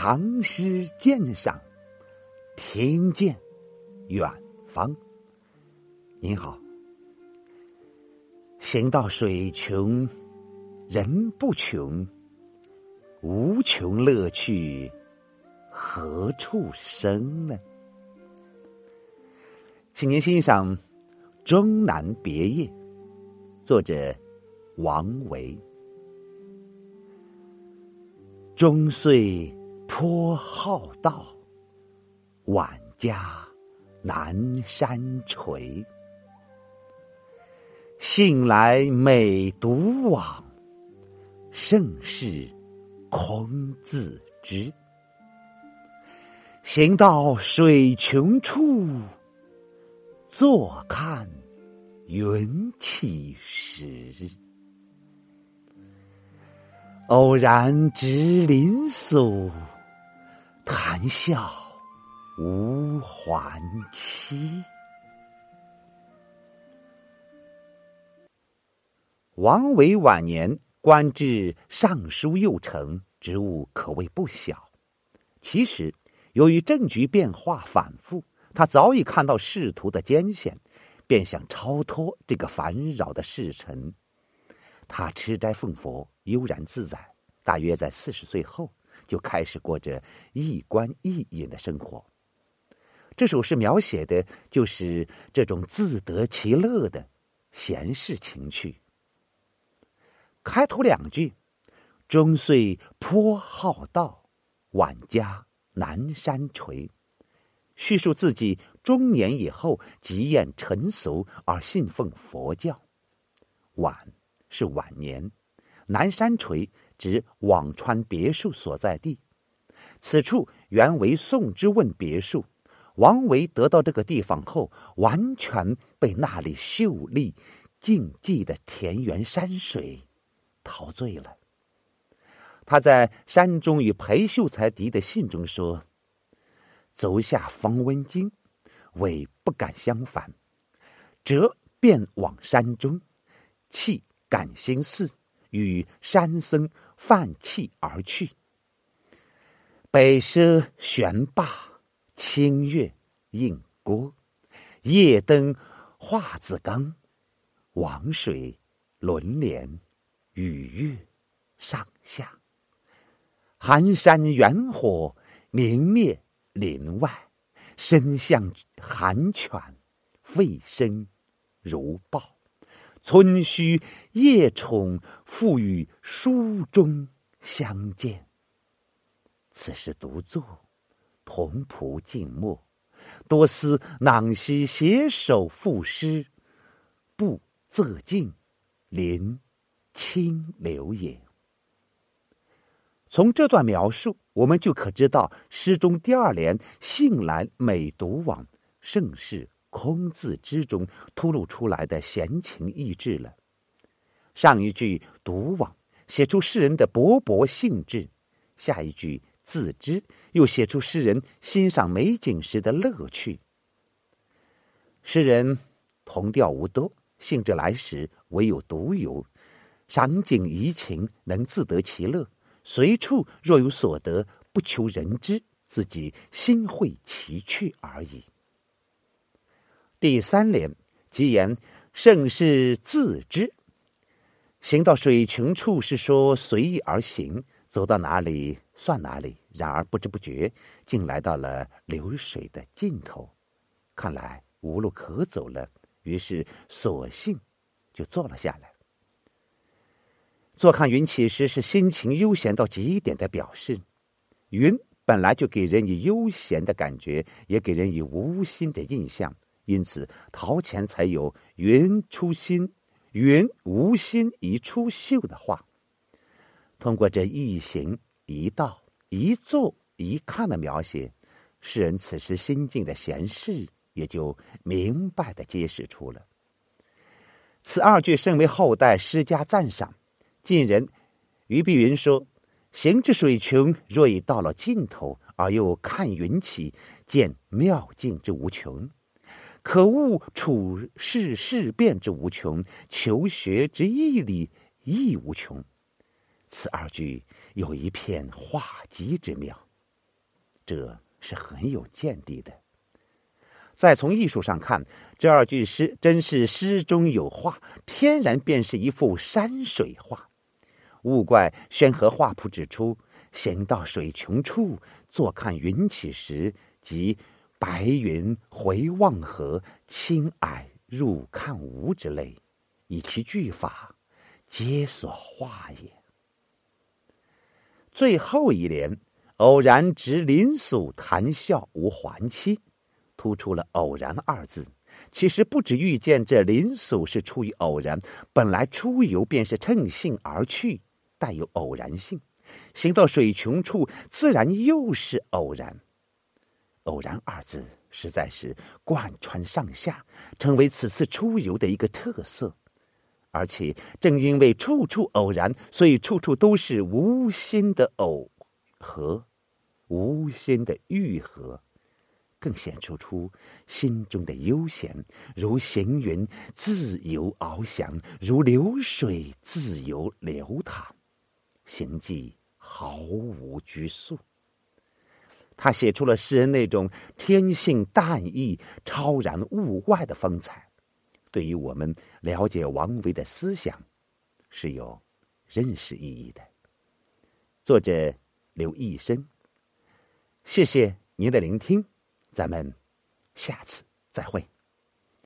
唐诗鉴赏，听见远方。您好，行到水穷人不穷，无穷乐趣何处生呢？请您欣赏《终南别业》，作者王维。终岁。颇好道，晚家南山陲。信来每独往，盛事空自知。行到水穷处，坐看云起时。偶然值林宿。谈笑无还期。王维晚年官至尚书右丞，职务可谓不小。其实，由于政局变化反复，他早已看到仕途的艰险，便想超脱这个烦扰的世尘。他吃斋奉佛，悠然自在。大约在四十岁后。就开始过着一官一隐的生活。这首诗描写的就是这种自得其乐的闲适情趣。开头两句：“终岁颇好道，晚家南山陲。”叙述自己中年以后极厌尘俗而信奉佛教。晚是晚年，南山陲。指辋川别墅所在地，此处原为宋之问别墅。王维得到这个地方后，完全被那里秀丽、静寂的田园山水陶醉了。他在山中与裴秀才题的信中说：“足下方温经，为不敢相反，则便往山中，弃感心寺，与山僧。”泛气而去。北奢悬罢，清月映郭。夜登华子冈，王水轮帘，雨月上下。寒山远火明灭林外，身向寒犬，吠声如豹。村墟夜宠，复与书中相见。此时独坐，同仆静默，多思囊兮携手赋诗，不自尽，临清流也。从这段描述，我们就可知道诗中第二联“信来每独往，盛世”。空字之中突露出来的闲情逸致了。上一句“独往”写出诗人的勃勃兴致，下一句“自知”又写出诗人欣赏美景时的乐趣。诗人同调无多，兴致来时唯有独游，赏景怡情，能自得其乐。随处若有所得，不求人知，自己心会其趣而已。第三联即言盛世自知，行到水穷处是说随意而行，走到哪里算哪里。然而不知不觉竟来到了流水的尽头，看来无路可走了，于是索性就坐了下来。坐看云起时，是心情悠闲到极点的表示。云本来就给人以悠闲的感觉，也给人以无心的印象。因此，陶潜才有“云出心，云无心一出岫”的话。通过这一行一道、一坐一看的描写，诗人此时心境的闲适也就明白的揭示出了。此二句甚为后代诗家赞赏。近人于碧云说：“行至水穷，若已到了尽头，而又看云起，见妙境之无穷。”可悟处世事变之无穷，求学之毅力亦无穷。此二句有一片画极之妙，这是很有见地的。再从艺术上看，这二句诗真是诗中有画，天然便是一幅山水画。勿怪宣和画谱指出：“行到水穷处，坐看云起时。”即白云回望河，青霭入看无之类，以其句法，皆所化也。最后一联“偶然值林叟谈笑无还期”。突出了“偶然”二字，其实不止遇见这林叟是出于偶然，本来出游便是乘兴而去，带有偶然性；行到水穷处，自然又是偶然。偶然二字实在是贯穿上下，成为此次出游的一个特色。而且正因为处处偶然，所以处处都是无心的偶合，无心的愈合。更显出出心中的悠闲，如行云自由翱翔，如流水自由流淌，行迹毫无拘束。他写出了诗人那种天性淡逸、超然物外的风采，对于我们了解王维的思想是有认识意义的。作者刘义生，谢谢您的聆听。咱们下次再会。